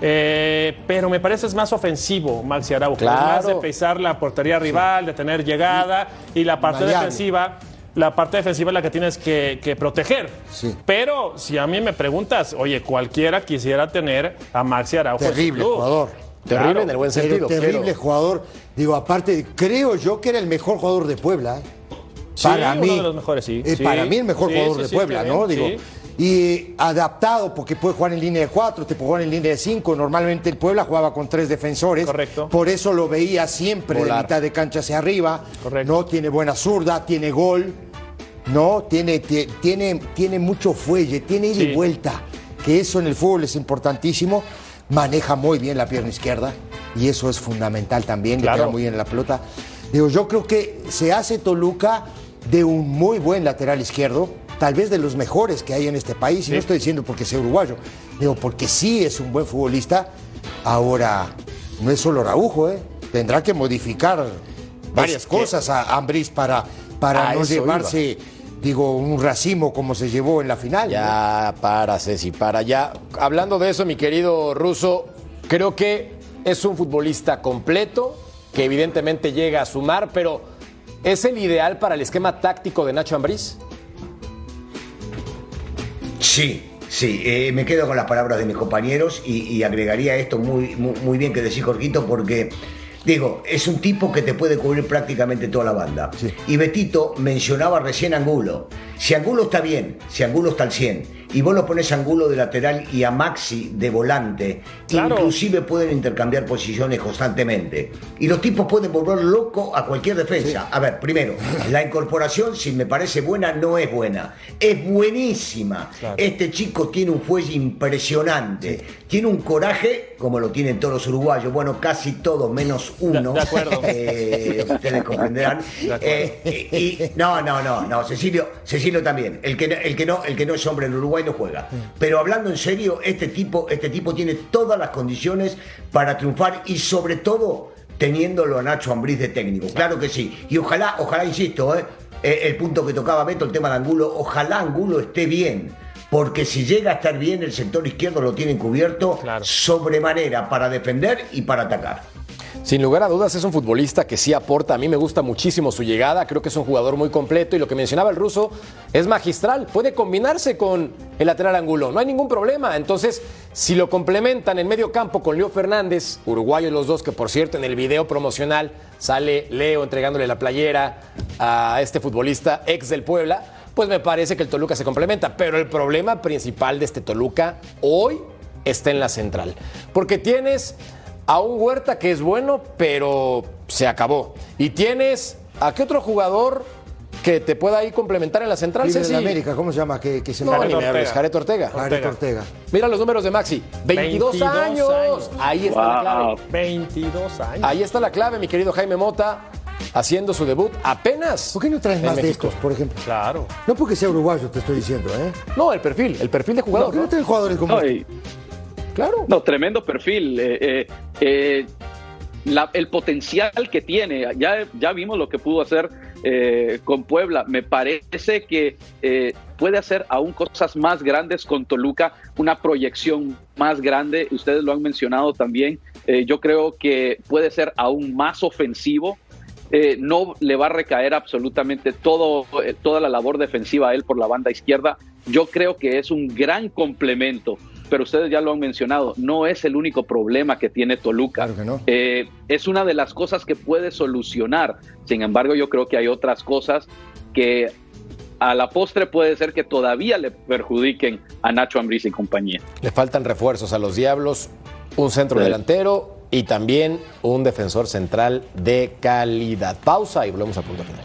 Eh, pero me parece es más ofensivo Maxi Araujo. Claro. Es más de pisar la portería rival, de tener llegada y la parte defensiva. La parte defensiva es la que tienes que, que proteger. Sí. Pero si a mí me preguntas, oye, cualquiera quisiera tener a Maxi Araujo. Terrible club. jugador. Terrible Claro. en el buen Pero sentido. terrible pero- jugador. Digo, aparte, creo yo que era el mejor jugador de Puebla. Sí, para uno mí. de los mejores, sí. eh, Sí. Para mí el mejor Sí, jugador sí, de sí, Puebla, ¿no? sí. Digo, y adaptado porque puede jugar en línea de cuatro, te puede jugar en línea de cinco. Normalmente el Puebla jugaba con tres defensores. Correcto. Por eso lo veía siempre Volar. de mitad de cancha hacia arriba. Correcto. No tiene buena zurda, tiene gol. No, tiene, tie- tiene, tiene mucho fuelle, tiene ida Sí. y vuelta. que eso en el fútbol es importantísimo. Maneja muy bien la pierna izquierda y eso es fundamental también. Le Claro. queda muy bien en la pelota. Digo, yo creo que se hace Toluca de un muy buen lateral izquierdo, tal vez de los mejores que hay en este país. Y no estoy diciendo porque sea uruguayo, digo, porque sí es un buen futbolista. Ahora, no es solo Raujo, ¿eh? Tendrá que modificar varias cosas a Ambriz para, para A no llevarse, digo, un racimo como se llevó en la final. ¿no? Ya, para, Ceci, para. Ya, hablando de eso, mi querido Ruso, creo que es un futbolista completo, que evidentemente llega a sumar, pero ¿es el ideal para el esquema táctico de Nacho Ambriz? Sí, sí, eh, me quedo con las palabras de mis compañeros y, y agregaría esto muy, muy, muy bien que decís, Jorgito, porque digo, es un tipo que te puede cubrir prácticamente toda la banda. Y Betito mencionaba recién Angulo. Si Angulo está bien, si Angulo está al 100, y vos lo pones a Angulo de lateral y a Maxi de volante, Claro. inclusive pueden intercambiar posiciones constantemente. Y los tipos pueden volver loco a cualquier defensa. A ver, primero, (laughs) la incorporación, si me parece buena, no es buena. Es buenísima. Este chico tiene un fuelle impresionante. Tiene un coraje, como lo tienen todos los uruguayos. Bueno, casi todos, menos uno. De- de acuerdo. (laughs) Eh, ustedes comprenderán. De acuerdo. Eh, y, y- no, no, no, no. Cecilio, Cecilio también. El que, no- el, que no, el que no es hombre en Uruguay no juega. Pero hablando en serio, este tipo, este tipo tiene todas las condiciones para triunfar y sobre todo teniéndolo a Nacho Ambriz de técnico. Claro que sí. Y ojalá, ojalá, insisto, eh, eh, el punto que tocaba Beto, el tema de Angulo, ojalá Angulo esté bien. Porque si llega a estar bien, el sector izquierdo lo tienen cubierto Claro. sobremanera para defender y para atacar. Sin lugar a dudas es un futbolista que sí aporta, a mí me gusta muchísimo su llegada, creo que es un jugador muy completo. Y lo que mencionaba el ruso es magistral, puede combinarse con el lateral angulo, no hay ningún problema, entonces si lo complementan en medio campo con Leo Fernández, uruguayos los dos, que por cierto en el video promocional sale Leo entregándole la playera a este futbolista ex del Puebla, pues me parece que el Toluca se complementa, pero el problema principal de este Toluca hoy está en la central, porque tienes a un Huerta que es bueno, pero se acabó. Y tienes a qué otro jugador que te pueda ahí complementar en la central, Ceci? de América, ¿cómo se llama? Que, que se No, Jared Ortega. Jared Ortega. Jared Ortega. Mira los números de Maxi. 22, 22 años. años. Ahí está la clave. Wow. 22 años. Ahí está la clave, mi querido Jaime Mota, haciendo su debut apenas. ¿Por qué no traes en más de México. estos, por ejemplo? Claro. No porque sea uruguayo, te estoy diciendo, ¿eh? No, el perfil, el perfil de ¿Por jugador. qué no ¿no? traes jugadores como No, este? y- Claro. No, tremendo perfil. eh, eh, eh, el potencial que tiene, ya, ya vimos lo que pudo hacer eh, con Puebla. Me parece que eh, puede hacer aún cosas más grandes con Toluca, una proyección más grande. Ustedes lo han mencionado también. Eh, yo creo que puede ser aún más ofensivo. No le va a recaer absolutamente todo, eh, toda la labor defensiva a él por la banda izquierda. Yo creo que es un gran complemento, pero ustedes ya lo han mencionado, no es el único problema que tiene Toluca. Claro que no. Eh, es una de las cosas que puede solucionar. Sin embargo, yo creo que hay otras cosas que a la postre puede ser que todavía le perjudiquen a Nacho Ambriz y compañía. Le faltan refuerzos a los Diablos, un centro Sí. delantero y también un defensor central de calidad. Pausa y volvemos a punto final.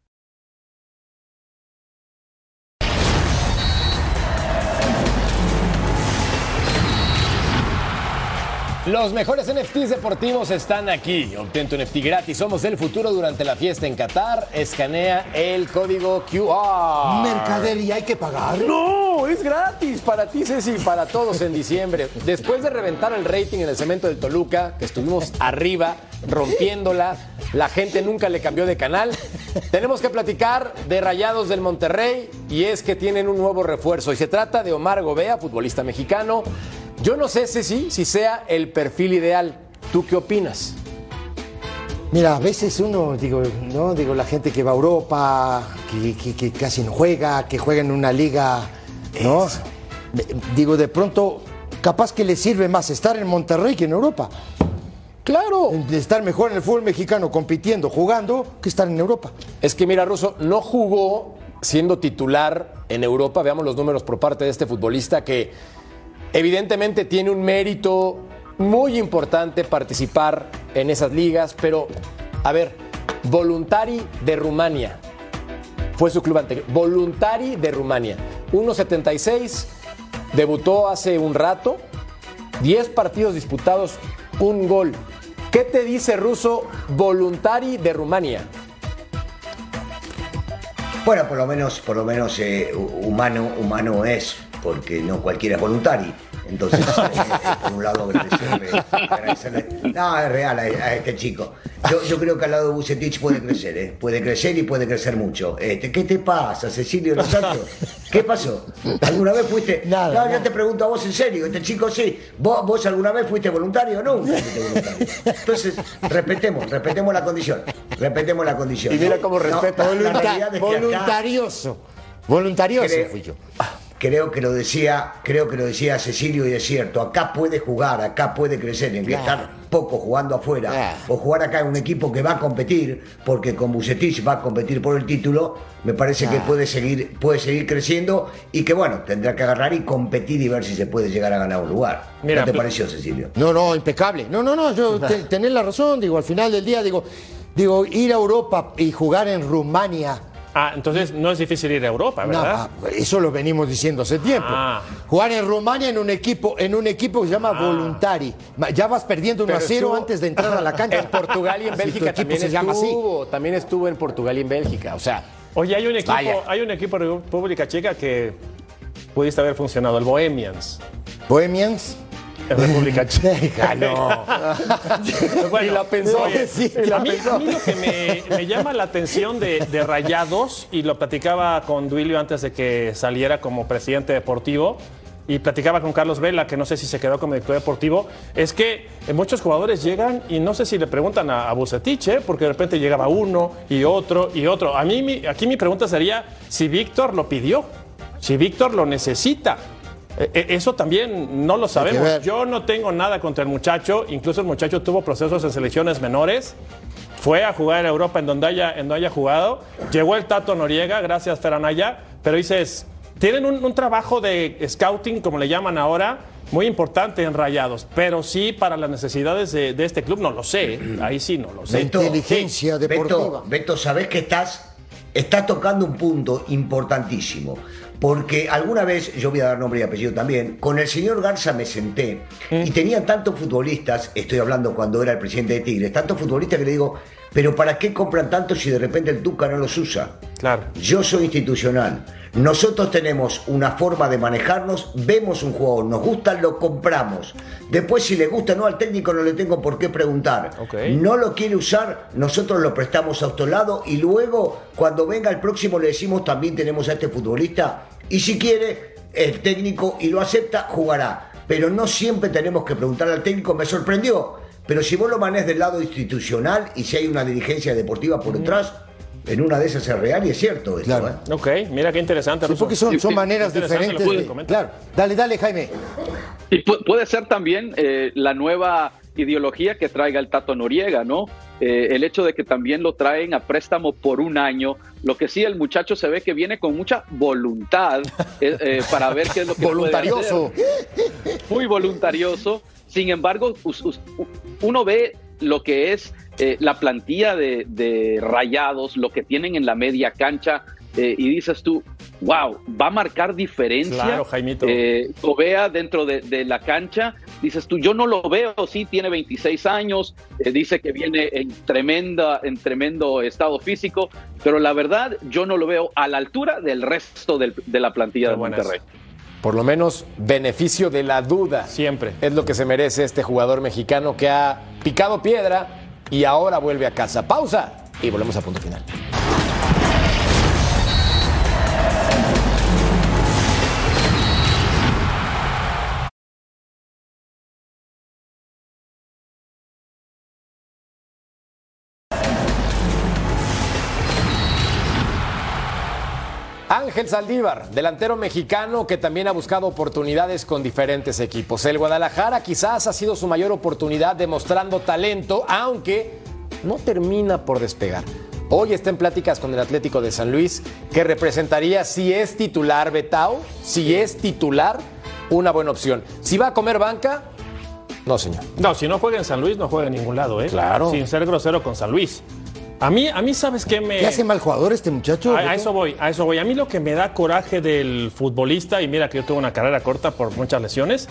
Los mejores NFTs deportivos están aquí. Obtén tu NFT gratis. Somos el futuro durante la fiesta en Qatar. Escanea el código QR. Mercader y hay que pagar. No, es gratis para ti, Ceci, para todos en diciembre. Después de reventar el rating en el cemento del Toluca, que estuvimos arriba, rompiéndola, la gente nunca le cambió de canal. Tenemos que platicar de Rayados del Monterrey y es que tienen un nuevo refuerzo. Y se trata de Omar Gobea, futbolista mexicano. Yo no sé, Ceci, si sea el perfil ideal. ¿Tú qué opinas? Mira, a veces uno, digo, ¿no? Digo, la gente que va a Europa, que, que- que casi no juega, que juega en una liga, ¿no? Digo, de pronto, capaz que le sirve más estar en Monterrey que en Europa. Claro. Estar mejor en el fútbol mexicano compitiendo, jugando, que estar en Europa. Es que mira, Russo no jugó siendo titular en Europa. Veamos los números por parte de este futbolista que evidentemente tiene un mérito muy importante participar en esas ligas, pero a ver, Voluntari de Rumania fue su club anterior. Voluntari de Rumania, 1.76, debutó hace un rato, 10 partidos disputados, un gol. ¿Qué te dice Russo Voluntari de Rumania? Bueno, por lo menos, por lo menos eh, hu- humano, humano es, porque no cualquiera es voluntario. Entonces, (laughs) eh, por un lado, agradecerle, agradecerle. No, es real a, a este chico. Yo, yo creo que al lado de Bucetich puede crecer, ¿eh? Puede crecer y puede crecer mucho. Este, ¿Qué te pasa, Cecilio Los Santos? ¿Qué pasó? ¿Alguna vez fuiste? Nada, no, nada. yo te pregunto a vos en serio. Este chico sí. ¿Vos, vos alguna vez fuiste voluntario o no? fuiste voluntario? Entonces, respetemos, respetemos la condición. Respetemos la condición. Y mira No, cómo no, respeta. la Volunta- realidad es que acá- voluntarioso. Voluntarioso Creo- fui yo. Creo que lo decía, creo que lo decía Cecilio y es cierto. Acá puede jugar, acá puede crecer, en que Claro. estar poco jugando afuera Claro. o jugar acá en un equipo que va a competir, porque con Bucetich va a competir por el título. Me parece que puede seguir, puede seguir creciendo y que bueno tendrá que agarrar y competir y ver si se puede llegar a ganar un lugar. Mira, ¿Qué te pareció, Cecilio? No, no, impecable. No, no, no, yo te- tenés la razón, digo, al final del día, digo, digo, ir a Europa y jugar en Rumania. Ah, entonces no es difícil ir a Europa, no, ¿verdad? ah, eso lo venimos diciendo hace tiempo. Ah. Jugar en Rumania en un equipo, en un equipo que se llama Voluntari. Ma- Ya vas perdiendo 1 a Pero 0 estuvo- antes de entrar a la cancha. (laughs) En Portugal y en Bélgica también se llama así. estuvo. También estuvo en Portugal y en Bélgica. O sea, Oye, hay un equipo, Vaya. hay un equipo de República Checa que pudiste haber funcionado, el Bohemians. Bohemians. En República Checa. (laughs) Déjalo. Bueno, Y la pensó. oye, Sí, a, la mí, pensó. a mí lo que me, me llama la atención de, de Rayados, y lo platicaba con Duilio antes de que saliera como presidente deportivo, y platicaba con Carlos Vela, que no sé si se quedó como director deportivo, es que eh, muchos jugadores llegan y no sé si le preguntan a, a Bucetich, ¿eh? porque de repente llegaba uno y otro y otro. A mí, mi- aquí mi pregunta sería si Víctor lo pidió, si Víctor lo necesita. Eh, eh, Eso también no lo sabemos. Yo no tengo nada contra el muchacho. Incluso el muchacho tuvo procesos en selecciones menores. Fue a jugar en Europa en donde haya, en donde haya jugado. Llegó el Tato Noriega, gracias Feranaya. Pero dices, tienen un, un trabajo de scouting, como le llaman ahora, muy importante en Rayados. Pero sí para las necesidades de, de este club, no lo sé. Ahí sí no lo sé. Beto, inteligencia sí, deportiva. Beto, Beto, sabés que estás, estás tocando un punto importantísimo. Porque alguna vez, yo voy a dar nombre y apellido también, con el señor Garza me senté y tenía tantos futbolistas, estoy hablando cuando era el presidente de Tigres, tantos futbolistas que le digo, pero ¿para qué compran tanto si de repente el Tuca no los usa? Claro. Yo soy institucional. Nosotros tenemos una forma de manejarnos, vemos un jugador, nos gusta, lo compramos. Después, si le gusta o no al técnico, no le tengo por qué preguntar. No lo quiere usar, nosotros lo prestamos a otro lado y luego, cuando venga el próximo, le decimos también tenemos a este futbolista. Y si quiere, el técnico y lo acepta, jugará. Pero no siempre tenemos que preguntar al técnico, me sorprendió. Pero si vos lo manés del lado institucional y si hay una dirigencia deportiva por detrás, en una de esas es real y es cierto esto. Claro. ¿eh? Ok, mira qué interesante. Sí, porque son, maneras diferentes. de- comentar. claro, dale, dale, Jaime. Y pu- puede ser también eh, la nueva ideología que traiga el Tato Noriega, ¿no? Eh, el hecho de que también lo traen a préstamo por un año. Lo que sí, el muchacho se ve que viene con mucha voluntad eh, eh, para ver qué es lo que puede Voluntarioso. hacer. Muy voluntarioso. Sin embargo, uno ve lo que es eh, la plantilla de, de rayados, lo que tienen en la media cancha, eh, y dices tú, wow, va a marcar diferencia. Claro, Jaimito. Eh, Covea dentro de, de la cancha, dices tú, yo no lo veo, sí, tiene 26 años, eh, dice que viene en, tremenda, en tremendo estado físico, pero la verdad yo no lo veo a la altura del resto del- de la plantilla Qué de Monterrey. por lo menos beneficio de la duda. Siempre. Es lo que se merece este jugador mexicano que ha picado piedra y ahora vuelve a casa. Pausa y volvemos a punto final. Ángel Saldívar, delantero mexicano que también ha buscado oportunidades con diferentes equipos. El Guadalajara quizás ha sido su mayor oportunidad demostrando talento, aunque no termina por despegar. Hoy está en pláticas con el Atlético de San Luis, que representaría si es titular Betao, si es titular, una buena opción. Si va a comer banca, no señor. No, si no juega en San Luis, no juega en ningún lado, ¿eh? Claro. Sin ser grosero con San Luis. A mí, a mí ¿sabes qué me...? ¿Qué hace mal jugador este muchacho? A, eso voy, a eso voy. A mí lo que me da coraje del futbolista, y mira que yo tuve una carrera corta por muchas lesiones,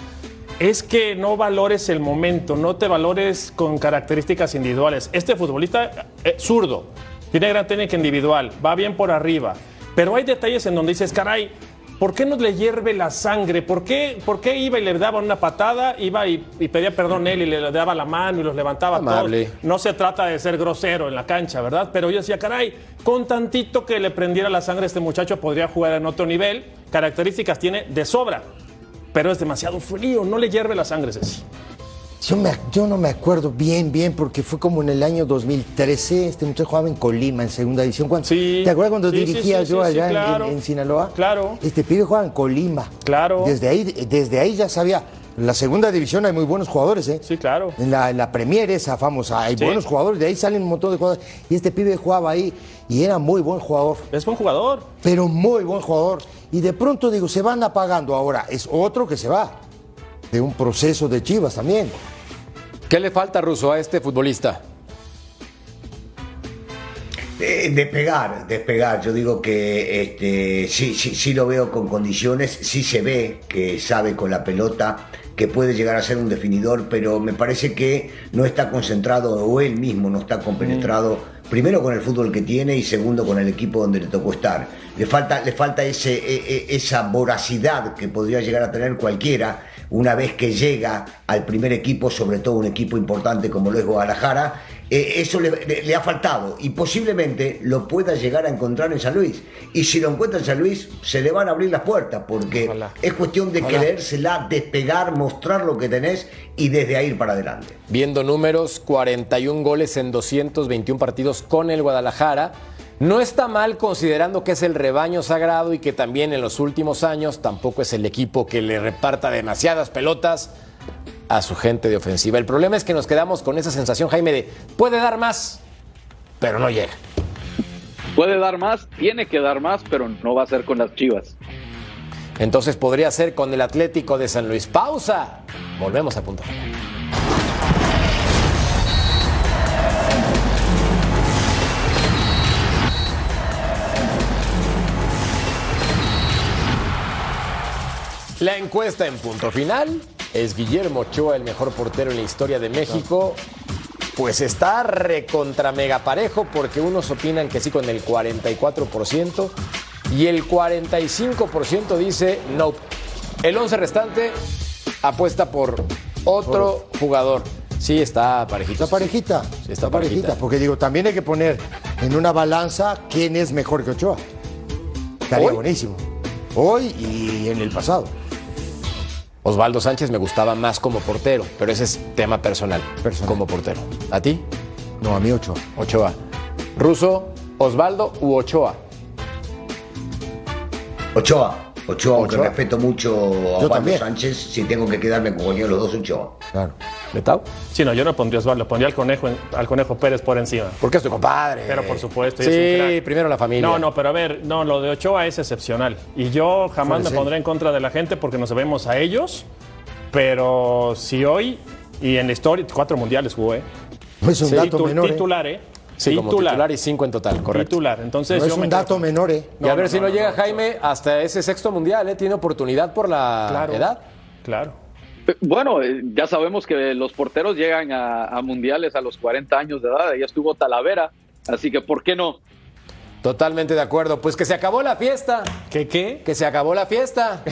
es que no valores el momento, no te valores con características individuales. Este futbolista es zurdo, tiene gran técnica individual, va bien por arriba, pero hay detalles en donde dices, caray, ¿por qué no le hierve la sangre? ¿Por qué, por qué iba y le daba una patada, iba y, y pedía perdón él y le daba la mano y los levantaba Amable. todos? No se trata de ser grosero en la cancha, ¿verdad? Pero yo decía, caray, con tantito que le prendiera la sangre a este muchacho podría jugar en otro nivel. Características tiene de sobra, pero es demasiado frío, no le hierve la sangre, Ceci. Yo, me- yo no me acuerdo bien, bien, porque fue como en el año 2013. Este muchacho jugaba en Colima, en segunda división. Cuando- Sí. ¿Te acuerdas cuando Sí, dirigía sí, yo allá en- claro. en, en Sinaloa? Claro. Este pibe jugaba en Colima. Claro. Desde ahí, desde ahí ya sabía. En la segunda división hay muy buenos jugadores, ¿eh? Sí, claro. En la, en la Premier, esa famosa, hay buenos jugadores, de ahí salen un montón de jugadores. Y este pibe jugaba ahí y era muy buen jugador, Es buen jugador. pero muy buen jugador. Y de pronto digo, se van apagando. Ahora, es otro que se va. De un proceso de Chivas también. ¿Qué le falta, Russo, a este futbolista? Eh, despegar, despegar. Yo digo que este, sí, sí, sí lo veo con condiciones, sí se ve que sabe con la pelota, que puede llegar a ser un definidor, pero me parece que no está concentrado o él mismo no está compenetrado. Primero con el fútbol que tiene y segundo con el equipo donde le tocó estar. Le falta, le falta ese, e- e- esa voracidad que podría llegar a tener cualquiera una vez que llega al primer equipo, sobre todo un equipo importante como lo es Guadalajara, eh, eso le, le- le ha faltado y posiblemente lo pueda llegar a encontrar en San Luis. Y si lo encuentra en San Luis, se le van a abrir las puertas porque es cuestión de querérsela, despegar, mostrar lo que tenés y desde ahí ir para adelante. Viendo números, 41 goles en 221 partidos con el Guadalajara. No está mal considerando que es el rebaño sagrado y que también en los últimos años tampoco es el equipo que le reparta demasiadas pelotas a su gente de ofensiva. El problema es que nos quedamos con esa sensación, Jaime, de puede dar más, pero no llega. Puede dar más, tiene que dar más, pero no va a ser con las Chivas. Entonces podría ser con el Atlético de San Luis. Pausa. Volvemos a punto. La encuesta en punto final es Guillermo Ochoa el mejor portero en la historia de México. Pues está recontra mega parejo porque unos opinan que sí con el 44% y el 45% dice no. El 11 restante apuesta por otro jugador. Sí, está parejito. Está parejita. Sí, está parejita. Porque digo, también hay que poner en una balanza quién es mejor que Ochoa. Estaría Hoy. buenísimo. Hoy y en el pasado. Osvaldo Sánchez me gustaba más como portero, pero ese es tema personal. Personal. Como portero. ¿A ti? No, a mí Ochoa. Ochoa. Ruso, Osvaldo u Ochoa. Ochoa, Ochoa, aunque Ochoa. respeto mucho a Osvaldo. Sánchez, si tengo que quedarme con de los dos, Ochoa. Claro. ¿Letao? Sí, no, yo no pondría Osvaldo, pondría al conejo, al conejo Pérez por encima. Porque es tu compadre. Pero por supuesto, y es un Sí, primero la familia. No, no, pero a ver, no, lo de Ochoa es excepcional. Y yo jamás me pondré en contra de la gente porque nos debemos a ellos. Pero si hoy, y en la historia, cuatro mundiales jugó, ¿eh? No es un Sí, dato menor. ¿eh? Titular, ¿eh? Sí, como titular y cinco en total, correcto. Titular. Entonces, No es yo me un dato menor, ¿eh? Y a ver no, si no, no, llega no, Jaime hasta ese sexto mundial, ¿eh? Tiene oportunidad por la Claro. edad. Claro. Bueno, eh, ya sabemos que los porteros llegan a, a mundiales a los 40 años de edad. Ya estuvo Talavera, así que ¿por qué no? Totalmente de acuerdo. Pues que se acabó la fiesta. ¿Qué qué? Que se acabó la fiesta.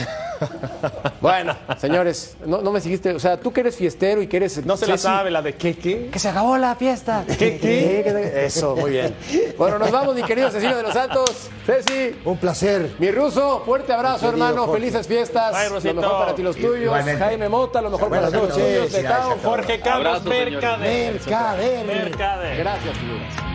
(laughs) bueno, señores, no, no me seguiste. O sea, tú que eres fiestero y que eres. No se la sabe la de qué qué. Que se acabó la fiesta. ¿Qué, qué? Eso, muy bien. Bueno, nos vamos, mi querido Cecilio de los Santos. Ceci, Un placer. mi ruso, fuerte abrazo, Querido hermano. Jorge. Felices fiestas. Bye, lo mejor para ti, los tuyos. Igualmente. Jaime Mota, lo mejor para Buenas ti, los noches. tuyos. De Tao. Jorge Carlos Abrazo. Mercader. Mercader. Mercader. Gracias, figuras.